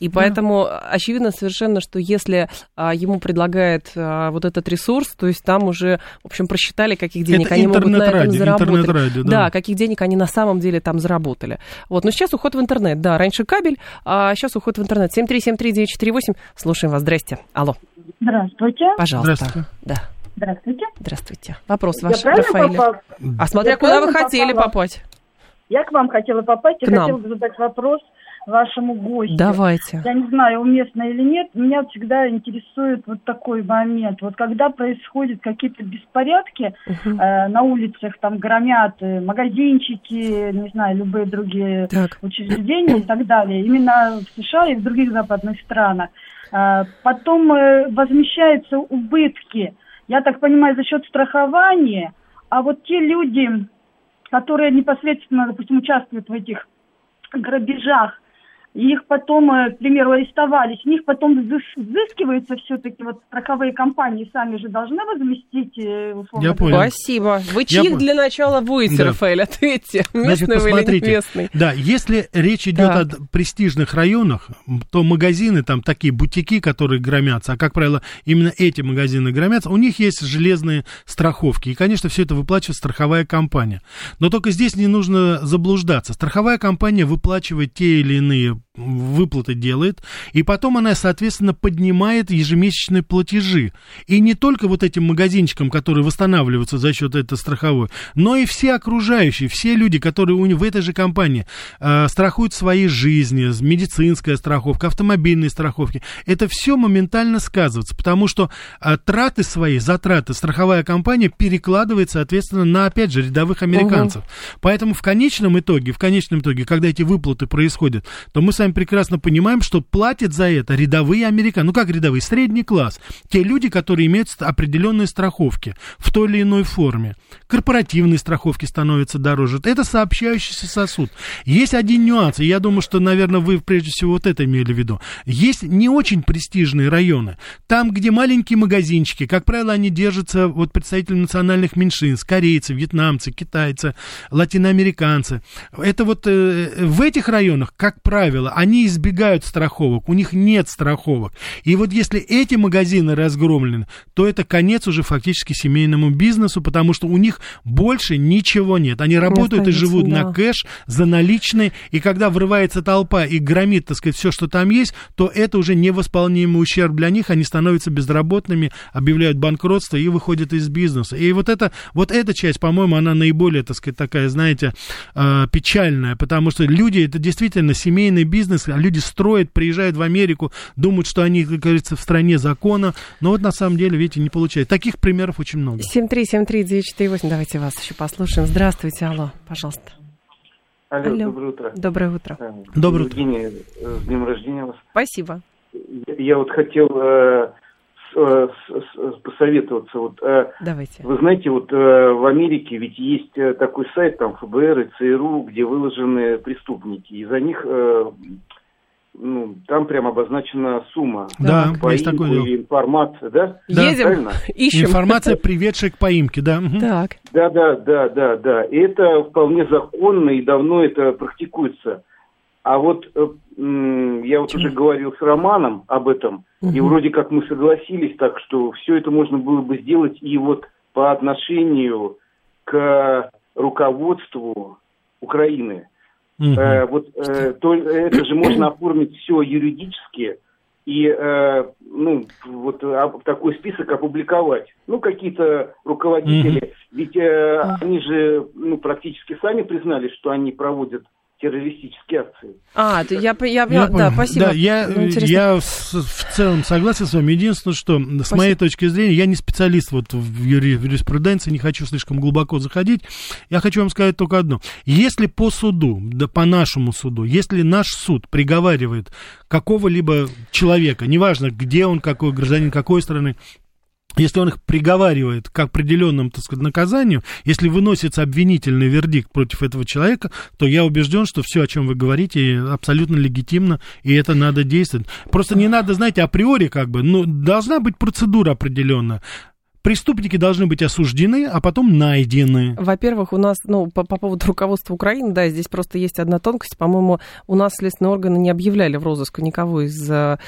И поэтому да. очевидно совершенно, что если а, ему предлагает а, вот этот ресурс, то есть там уже, в общем, просчитали, каких денег это они могут на этом заработать. Радио, да. да, каких денег они на самом деле там заработали. Вот, но сейчас уход в интернет, да, раньше кабель, а сейчас уход в интернет. 7373948, слушаем вас, здрасте. Алло. Здравствуйте. Пожалуйста. Здравствуйте. Да. Здравствуйте. Здравствуйте. Вопрос ваш, Рафаэль. А смотря Я куда вы хотели попала? попасть? Я к вам хотела попасть. К Я нам. хотела задать вопрос вашему гостю. Давайте. Я не знаю, уместно или нет, меня всегда интересует вот такой момент. Вот когда происходят какие-то беспорядки Угу. э, на улицах, там громят э, магазинчики, не знаю, любые другие Так. учреждения и так далее, именно в США и в других западных странах, э, потом э, возмещаются убытки, я так понимаю, за счет страхования, а вот те люди, которые непосредственно, допустим, участвуют в этих грабежах, и их потом, э, к примеру, арестовали, с них потом взыс- взыскивается все-таки, вот страховые компании сами же должны возместить, э, условно Я говоря. понял. Спасибо. Вы Я чьих пон- для начала будете, Да. Рафаэль? Ответьте. Значит, вы или не посмотрите. местный? Да, если речь идет Да. о престижных районах, то магазины, там такие бутики, которые громятся, а, как правило, именно эти магазины громятся, у них есть железные страховки. И, конечно, все это выплачивает страховая компания. Но только здесь не нужно заблуждаться. Страховая компания выплачивает те или иные выплаты делает, и потом она, соответственно, поднимает ежемесячные платежи. И не только вот этим магазинчикам, которые восстанавливаются за счет этой страховой, но и все окружающие, все люди, которые у них в этой же компании э, страхуют свои жизни, медицинская страховка, автомобильные страховки, это все моментально сказывается, потому что э, траты свои, затраты страховая компания перекладывает, соответственно, на, опять же, рядовых американцев. Поэтому в конечном итоге, в конечном итоге, когда эти выплаты происходят, то мы с вами прекрасно понимаем, что платят за это рядовые американцы. Ну как рядовые? Средний класс. Те люди, которые имеют определенные страховки в той или иной форме. Корпоративные страховки становятся дороже. Это сообщающийся сосуд. Есть один нюанс, и я думаю, что, наверное, вы прежде всего вот это имели в виду. Есть не очень престижные районы. Там, где маленькие магазинчики, как правило, они держатся вот представители национальных меньшинств, корейцы, вьетнамцы, китайцы, латиноамериканцы. Это вот э, в этих районах, как правило, они избегают страховок, у них нет страховок. И вот если эти магазины разгромлены, то это конец уже фактически семейному бизнесу, потому что у них больше ничего нет. Они работают и живут да. на кэш, за наличные, и когда врывается толпа и громит, так сказать, все, что там есть, то это уже невосполнимый ущерб для них, они становятся безработными, объявляют банкротство и выходят из бизнеса. И вот, это, вот эта часть, по-моему, она наиболее, так сказать, такая, знаете, э, печальная, потому что люди, это действительно семейный бизнес, а люди строят, приезжают в Америку, думают, что они, как говорится, в стране закона, но вот на самом деле, видите, не получается. Таких примеров очень много. 7373948, давайте вас еще послушаем. Здравствуйте, алло, пожалуйста. Алло, Алло. доброе утро. Доброе утро. Э, Доброе утро. Евгений, э, с днем рождения вас. Спасибо. Я- Я вот хотел э, э, с- с- посоветоваться. Вот, э, Давайте. вы знаете, вот э, в Америке ведь есть такой сайт, там ФБР и ЦРУ, где выложены преступники. И за них э, ну, там прям обозначена сумма. Да. По есть такое дело. или информация, да? Да. Едем, Правильно? ищем. Информация, приведшая к поимке, да. Так. Да, да, да, да, да. И это вполне законно и давно это практикуется. А вот э, я вот уже говорил с Романом об этом, и Мгм. вроде как мы согласились, так что все это можно было бы сделать и вот по отношению к руководству Украины. Мгм. Э, вот э, то, это же можно оформить все юридически, и э, ну, вот такой список опубликовать. Ну, какие-то руководители, mm-hmm. ведь э, а. они же ну, практически сами признали, что они проводят террористические акции. А, ты, я, я, я, да, спасибо. Да, я, ну, я в, в целом согласен с вами. Единственное, что спасибо. с моей точки зрения, я не специалист вот в юриспруденции, не хочу слишком глубоко заходить. Я хочу вам сказать только одно. Если по суду, да по нашему суду, если наш суд приговаривает какого-либо человека, неважно, где он, какой гражданин, какой страны, если он их приговаривает к определенному, так сказать, наказанию, если выносится обвинительный вердикт против этого человека, то я убежден, что все, о чем вы говорите, абсолютно легитимно, и это надо действовать. Просто не надо, знаете, априори как бы, ну, должна быть процедура определенная преступники должны быть осуждены, а потом найдены. Во-первых, у нас, ну, по, по поводу руководства Украины, да, здесь просто есть одна тонкость. По-моему, у нас следственные органы не объявляли в розыск никого из а,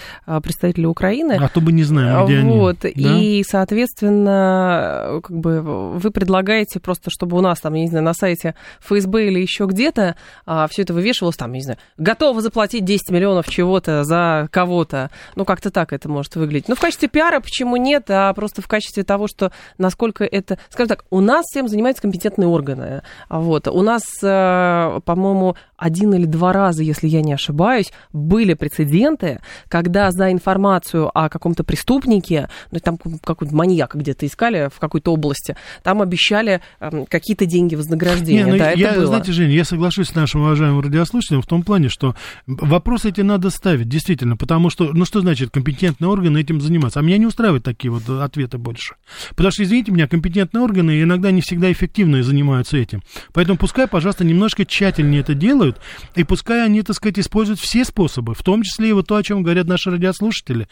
представителей Украины. А то бы не знаем, где вот, они. Да? И, соответственно, как бы вы предлагаете просто, чтобы у нас там, я не знаю, на сайте ФСБ или еще где-то а, все это вывешивалось, там, я не знаю, готовы заплатить 10 миллионов чего-то за кого-то. Ну, как-то так это может выглядеть. Ну, в качестве пиара почему нет, а просто в качестве того, что насколько это... Скажем так, у нас всем занимаются компетентные органы. Вот. У нас, э, по-моему, один или два раза, если я не ошибаюсь, были прецеденты, когда за информацию о каком-то преступнике, ну, там какой-то маньяка где-то искали в какой-то области, там обещали эм, какие-то деньги вознаграждения. Не, ну, да, я, это было. Знаете, Женя, я соглашусь с нашим уважаемым радиослушателем в том плане, что вопросы эти надо ставить, действительно, потому что, ну, что значит компетентные органы этим заниматься? А меня не устраивают такие вот ответы больше. Потому что, извините меня, компетентные органы иногда не всегда эффективно занимаются этим. Поэтому пускай, пожалуйста, немножко тщательнее это делают, и пускай они, так сказать, используют все способы, в том числе и вот то, о чем говорят наши радиослушатели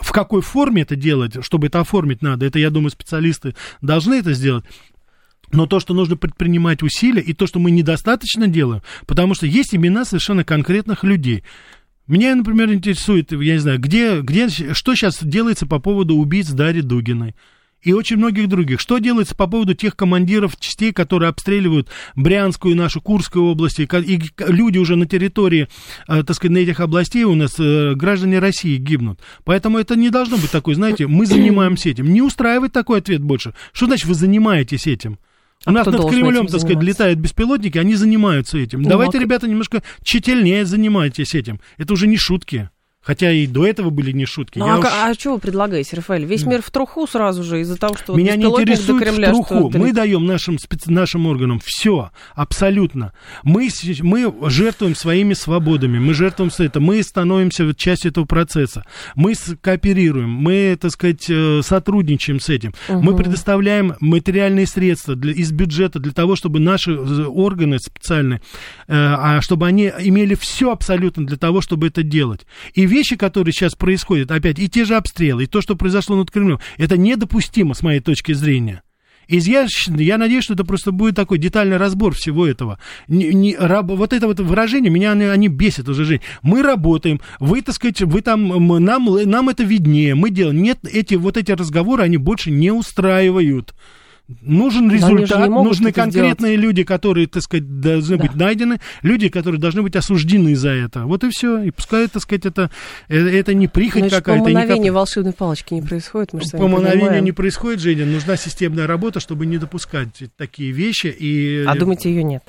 в какой форме это делать, чтобы это оформить надо, это, я думаю, специалисты должны это сделать. Но то, что нужно предпринимать усилия, и то, что мы недостаточно делаем, потому что есть имена совершенно конкретных людей. Меня, например, интересует, я не знаю, где, где, что сейчас делается по поводу убийц Дарьи Дугиной и очень многих других. Что делается по поводу тех командиров частей, которые обстреливают Брянскую и нашу Курскую области, и люди уже на территории, э, так сказать, на этих областей у нас э, граждане России гибнут. Поэтому это не должно быть такой, знаете, мы занимаемся этим. Не устраивает такой ответ больше. Что значит вы занимаетесь этим? У а нас над Кремлем, так сказать, летают беспилотники, они занимаются этим. Ну, Давайте, а... ребята, немножко тщательнее занимайтесь этим. Это уже не шутки. Хотя и до этого были не шутки. Ну, а, уж... а что вы предлагаете, Рафаэль? Весь мир в труху сразу же из-за того, что Меня не интересует до Кремля, в труху. Что... Мы даем нашим, специ... нашим органам все, абсолютно. Мы, мы жертвуем своими свободами, мы жертвуем все это, мы становимся частью этого процесса. Мы кооперируем, мы, так сказать, э, сотрудничаем с этим. Угу. Мы предоставляем материальные средства для, из бюджета для того, чтобы наши э, органы специальные, э, а чтобы они имели все абсолютно для того, чтобы это делать. И вещи, которые сейчас происходят, опять, и те же обстрелы, и то, что произошло над Кремлем, это недопустимо, с моей точки зрения. Я, я надеюсь, что это просто будет такой детальный разбор всего этого. Не, не, раб, вот это вот выражение, меня они, они бесят уже, Жень. Мы работаем, вы, так сказать, вы там, мы, нам, нам это виднее, мы делаем. Нет, эти, вот эти разговоры, они больше не устраивают. Нужен результат, нужны конкретные сделать. люди, которые, так сказать, должны да. быть найдены, люди, которые должны быть осуждены за это. Вот и все. И пускай, так сказать, это, э, это не прихоть какая-то. По мановению волшебной палочки не происходит, мы По мановению не происходит, Женя. Нужна системная работа, чтобы не допускать такие вещи. И... А думаете, ее нет?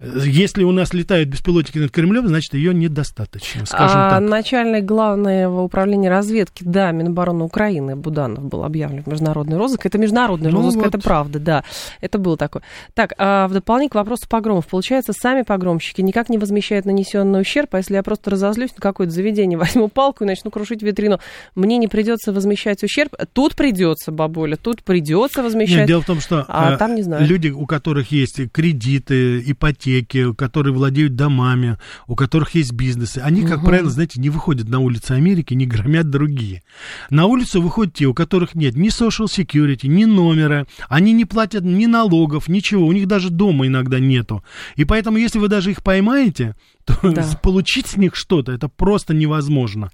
Если у нас летают беспилотники над Кремлем, значит, ее недостаточно, скажем а, так. Начальник главного управления разведки, да, Минобороны Украины Буданов был объявлен в международный розыск. Это международный ну розыск, вот. это правда, да. Это было такое. Так, а в дополнение к вопросу погромов. Получается, сами погромщики никак не возмещают нанесенный ущерб, а если я просто разозлюсь на какое-то заведение, возьму палку и начну крушить витрину, мне не придется возмещать ущерб. Тут придется, бабуля, тут придется возмещать. Нет, дело в том, что а, а, там, не знаю. люди, у которых есть кредиты, ипотеки, ипотеки, которые владеют домами, у которых есть бизнесы, они, как угу. правило, знаете, не выходят на улицы Америки, не громят другие. На улицу выходят те, у которых нет ни social security, ни номера, они не платят ни налогов, ничего, у них даже дома иногда нету. И поэтому, если вы даже их поймаете, то да. получить с них что-то, это просто невозможно.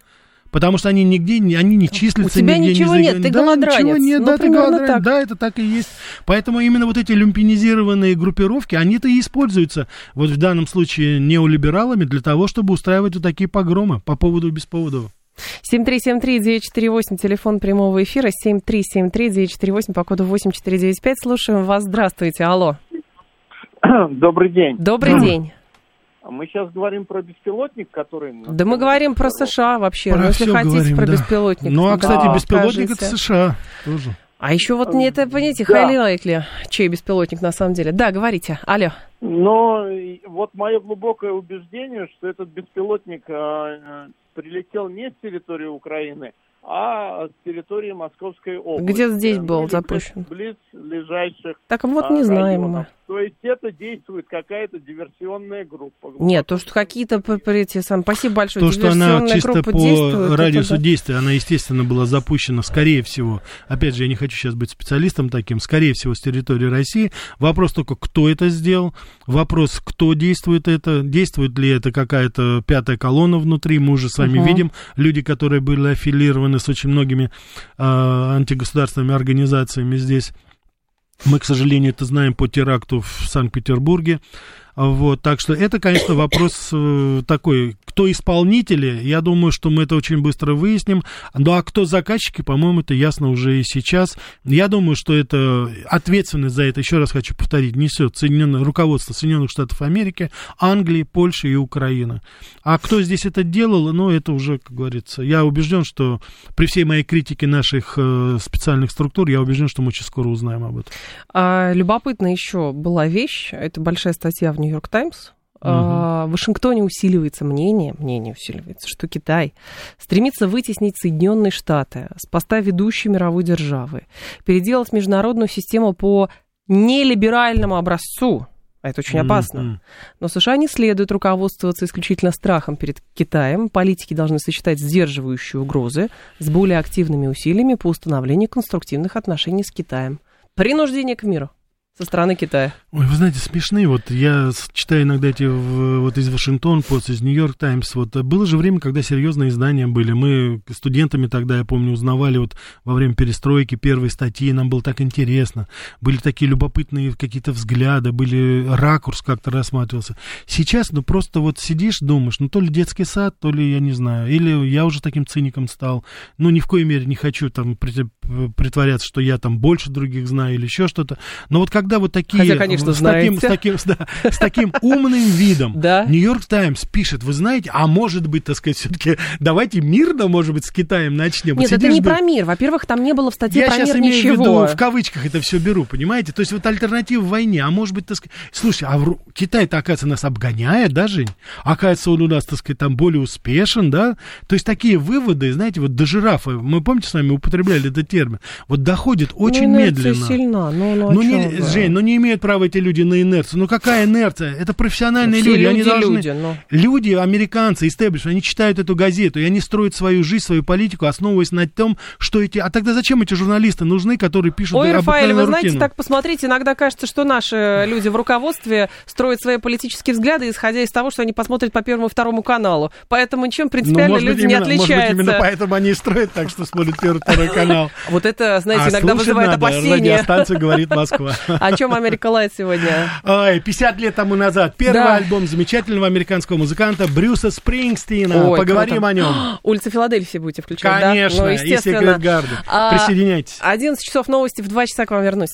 Потому что они нигде, они не числятся. У тебя нигде, ничего не нет, ты да, голодранец. Ничего нет, ну, да, ты голодранец. Так. Да, это так и есть. Поэтому именно вот эти люмпинизированные группировки, они-то и используются, вот в данном случае, неолибералами для того, чтобы устраивать вот такие погромы по поводу и без повода. 7373948, телефон прямого эфира, 7373948 по коду 8495. Слушаем вас. Здравствуйте. Алло. Добрый день. Добрый Добрый. день. Мы сейчас говорим про беспилотник, который... Да мы говорим про США вообще. Про ну, если хотите, говорим, про да. беспилотник. Ну, а, кстати, Да, беспилотник это. США тоже. А еще вот не это, понимаете, Да. highly чей беспилотник на самом деле. Да, говорите. Алло. Но и вот мое глубокое убеждение, что этот беспилотник э, э, прилетел не с территории Украины, а с территории Московской области. Где здесь Ну, был или запущен? Близ, ближайших Так вот а, не знаем районов. мы. То есть это действует какая-то диверсионная группа. Нет, то, что какие-то эти сам. Спасибо большое. То, что она чисто по это радиусу да. действия, она, естественно, была запущена, скорее всего, опять же, я не хочу сейчас быть специалистом таким, скорее всего, с территории России. Вопрос только, кто это сделал, вопрос, кто действует это, действует ли это какая-то пятая колонна внутри, мы уже с вами Мгм. видим, люди, которые были аффилированы с очень многими а, антигосударственными организациями здесь. Мы, к сожалению, это знаем по теракту в Санкт-Петербурге. Вот, так что это, конечно, вопрос э, такой, кто исполнители, я думаю, что мы это очень быстро выясним. Ну, а кто заказчики, по-моему, это ясно уже и сейчас. Я думаю, что это ответственность за это, еще раз хочу повторить, несет Соединенное, руководство Соединенных Штатов Америки, Англии, Польши и Украины. А кто здесь это делал, ну, это уже, как говорится, я убежден, что при всей моей критике наших э, специальных структур, я убежден, что мы очень скоро узнаем об этом. А, любопытно еще была вещь, это большая статья в Нью-Йорк Таймс. А, В Вашингтоне усиливается мнение, мнение усиливается, что Китай стремится вытеснить Соединенные Штаты с поста ведущей мировой державы, переделать международную систему по нелиберальному образцу. А это очень опасно. М-м. Но США не следует руководствоваться исключительно страхом перед Китаем. Политики должны сочетать сдерживающие угрозы с более активными усилиями по установлению конструктивных отношений с Китаем. Принуждение к миру со стороны Китая. Ой, вы знаете, смешные. Вот я читаю иногда эти вот из Вашингтон Пост, из Нью-Йорк Таймс. Вот э, было же время, когда серьезные издания были. Мы студентами тогда, я помню, узнавали вот во время перестройки первые статьи. Нам было так интересно. Были такие любопытные какие-то взгляды, были ракурс как-то рассматривался. Сейчас, ну просто вот сидишь, думаешь, ну то ли детский сад, то ли я не знаю, или я уже таким циником стал. Ну ни в коей мере не хочу там прит- притворяться, что я там больше других знаю или еще что-то. Но вот когда вот такие... Хотя, конечно, с таким, с знаете. таким, с, да, с таким умным видом Да. Нью-Йорк Таймс пишет, вы знаете, а может быть, так сказать, все-таки давайте мирно, может быть, с Китаем начнем. Нет, это сидишь, не думаешь, про мир. Во-первых, там не было в статье я про сейчас мир имею ничего. в виду, в кавычках это все беру, понимаете? То есть вот альтернатива войне, а может быть, так сказать... Слушай, а в Китай-то, оказывается, нас обгоняет, да, Жень? Оказывается, он у нас, так сказать, там более успешен, да? То есть такие выводы, знаете, вот до жирафа, мы, помните, с вами употребляли этот термин, вот доходит очень ну, медленно. сильна. Ну, ну, Ну, не? Жень, ну не имеют права эти люди на инерцию. Ну какая инерция? Это профессиональные Все люди. они люди, должны... люди, ну. Люди, американцы, истеблиш, они читают эту газету, и они строят свою жизнь, свою политику, основываясь на том, что эти... А тогда зачем эти журналисты нужны, которые пишут Ой, Рафаэль, вы знаете, рутину? так посмотрите, иногда кажется, что наши люди в руководстве строят свои политические взгляды, исходя из того, что они посмотрят по Первому и Второму каналу. Поэтому ничем Ну, принципиально может быть, люди не именно, может быть, отличаются. именно поэтому они и строят так, что смотрят первый, второй канал. Вот это, знаете, А иногда вызывает опасения. Радиостанция говорит Москва. О чем Америка Лайт сегодня? Ой, 50 лет тому назад. Первый Да. альбом замечательного американского музыканта Брюса Спрингстина. Ой, Поговорим круто. о нем. Улица Филадельфии будете включать, да? Конечно, Ну, и естественно. Секрет Гарden. А, Присоединяйтесь. 11 часов новости, в 2 часа к вам вернусь.